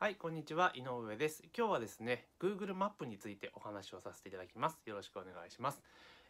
はい、こんにちは。井上です。今日はですね、Google マップについてお話をさせていただきます。よろしくお願いします。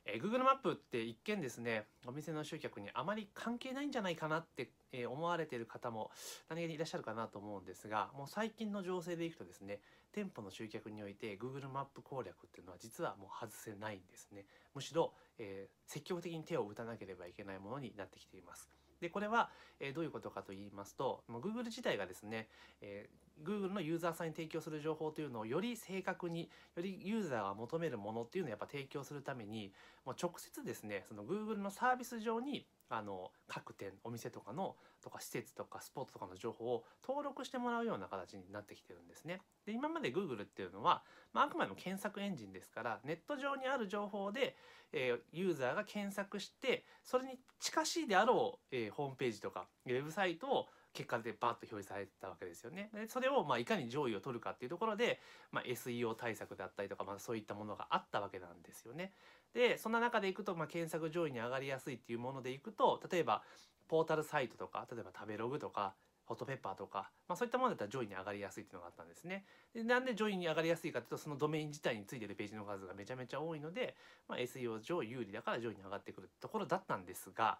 えー Google マップって一見ですね、お店の集客にあまり関係ないんじゃないかなって、えー思われている方も何気にいらっしゃるかなと思うんですが、もう最近の情勢でいくとですね、店舗の集客において Google マップ攻略っていうのは実はもう外せないんですね。むしろ、えー積極的に手を打たなければいけないものになってきています。でこれは、えーどういうことかと言いますと Google 自体がですね、えー Google のユーザーさんに提供する情報というのをより正確によりユーザーが求めるものっていうのをやっぱ提供するためにもう直接ですねその Google のサービス上にあの各店お店とかのとか施設とかスポットとかの情報を登録してもらうような形になってきてるんですね。で今まで Google っていうのは、まあ、あくまでも検索エンジンですからネット上にある情報で、えーユーザーが検索してそれに近しいであろう、えーホームページとかウェブサイトを結果でバッと表示されてたわけですよね。でそれをまあいかに上位を取るかっていうところで、まあ、SEO 対策だったりとか、まあ、そういったものがあったわけなんですよね。でそんな中でいくと、まあ、検索上位に上がりやすいっていうものでいくと例えばポータルサイトとか例えば食べログとかホットペッパーとか、まあ、そういったものだったら上位に上がりやすいっていうのがあったんですね。でなんで上位に上がりやすいかというとそのドメイン自体についてるページの数がめちゃめちゃ多いので、まあ、SEO 上有利だから上位に上がってくるところだったんですが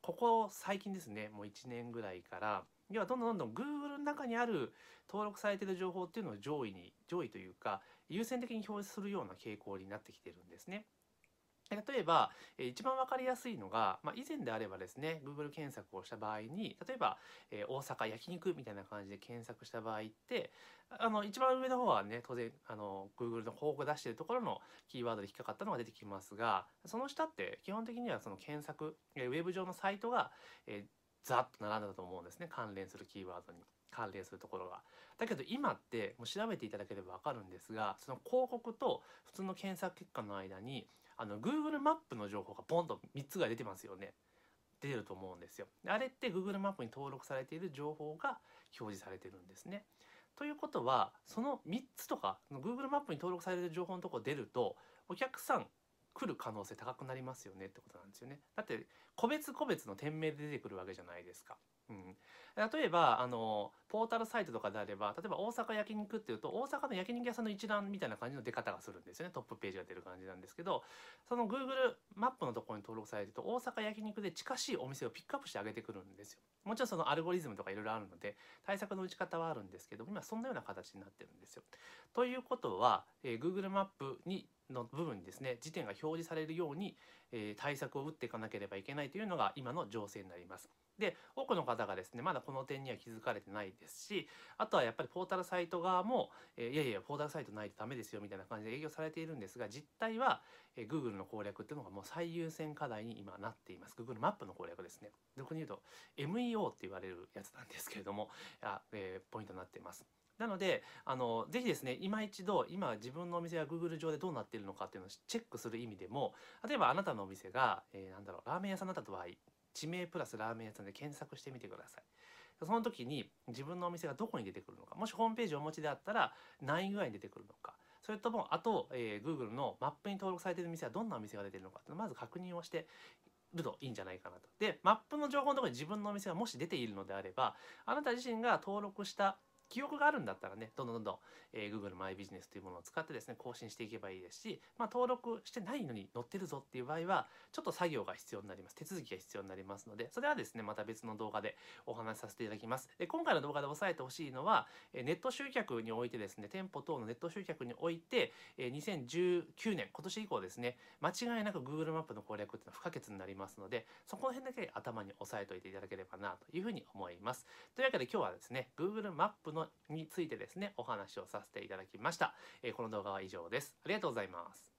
ここ最近ですねもう1年ぐらいから要はどんどんどんどん Google の中にある登録されてる情報っていうのを上位に上位というか優先的に表示するような傾向になってきてるんですね。例えば一番わかりやすいのが、まあ、以前であればですね Google 検索をした場合に例えば、えー大阪焼肉みたいな感じで検索した場合ってあの一番上の方はね当然あの Google の広告出してるところのキーワードで引っかかったのが出てきますがその下って基本的にはその検索ウェブ上のサイトが、えーざっと並んだと思うんですね関連するキーワードに。関連するところが。だけど今ってもう調べていただければ分かるんですがその広告と普通の検索結果の間にあの Google マップの情報がポンと3つが出てますよね。出ると思うんですよ。あれって Google マップに登録されている情報が表示されてるんですね。ということはその3つとか Google マップに登録される情報のとこ出るとお客さん来る可能性高くなりますよねってことなんですよね。だって個別個別の店名で出てくるわけじゃないですか。例えばあのポータルサイトとかであれば例えば大阪焼肉っていうと大阪の焼肉屋さんの一覧みたいな感じの出方がするんですよね。トップページが出る感じなんですけどその Google マップのところに登録されてると大阪焼肉で近しいお店をピックアップしてあげてくるんですよ。もちろんそのアルゴリズムとかいろいろあるので対策の打ち方はあるんですけど今そんなような形になってるんですよ。ということは、えー Google マップにの部分にですね時点が表示されるように、えー対策を打っていかなければいけないというのが今の情勢になります。で多くの方がですねまだこの点には気づかれてないですしあとはやっぱりポータルサイト側も、えいやいやポータルサイトないとダメですよみたいな感じで営業されているんですが実態は、えー Google の攻略っていうのがもう最優先課題に今なっています。Google マップの攻略ですね。俗に言うと MEO って言われるやつなんですけれどもあ、えーポイントになっています。なのであのぜひですね今一度今自分のお店が Google 上でどうなっているのかっていうのをチェックする意味でも例えばあなたのお店が、えーなんだろうラーメン屋さんだった場合地名プラスラーメン屋さんで検索してみてくださいその時に自分のお店がどこに出てくるのかもしホームページをお持ちであったら何位ぐらいに出てくるのかそれともあと、えー Google のマップに登録されている店はどんなお店が出てるのかっていうのをまず確認をしてるといいんじゃないかなと。でマップの情報のところに自分のお店がもし出ているのであればあなた自身が登録した記憶があるんだったらねどんどんどんどん、えー Google マイビジネスというものを使ってですね更新していけばいいですし、まあ、登録してないのに載ってるぞっていう場合はちょっと作業が必要になります。手続きが必要になりますのでそれはですねまた別の動画でお話しさせていただきます。で今回の動画で押さえてほしいのはえネット集客においてですね店舗等のネット集客においてえ2019年今年以降ですね間違いなく Google マップの攻略っていうのは不可欠になりますのでそこら辺だけ頭に押さえておいていただければなというふうに思います。というわけで今日はですね Google マップのについてですねお話をさせていただきました、えーこの動画は以上です。ありがとうございます。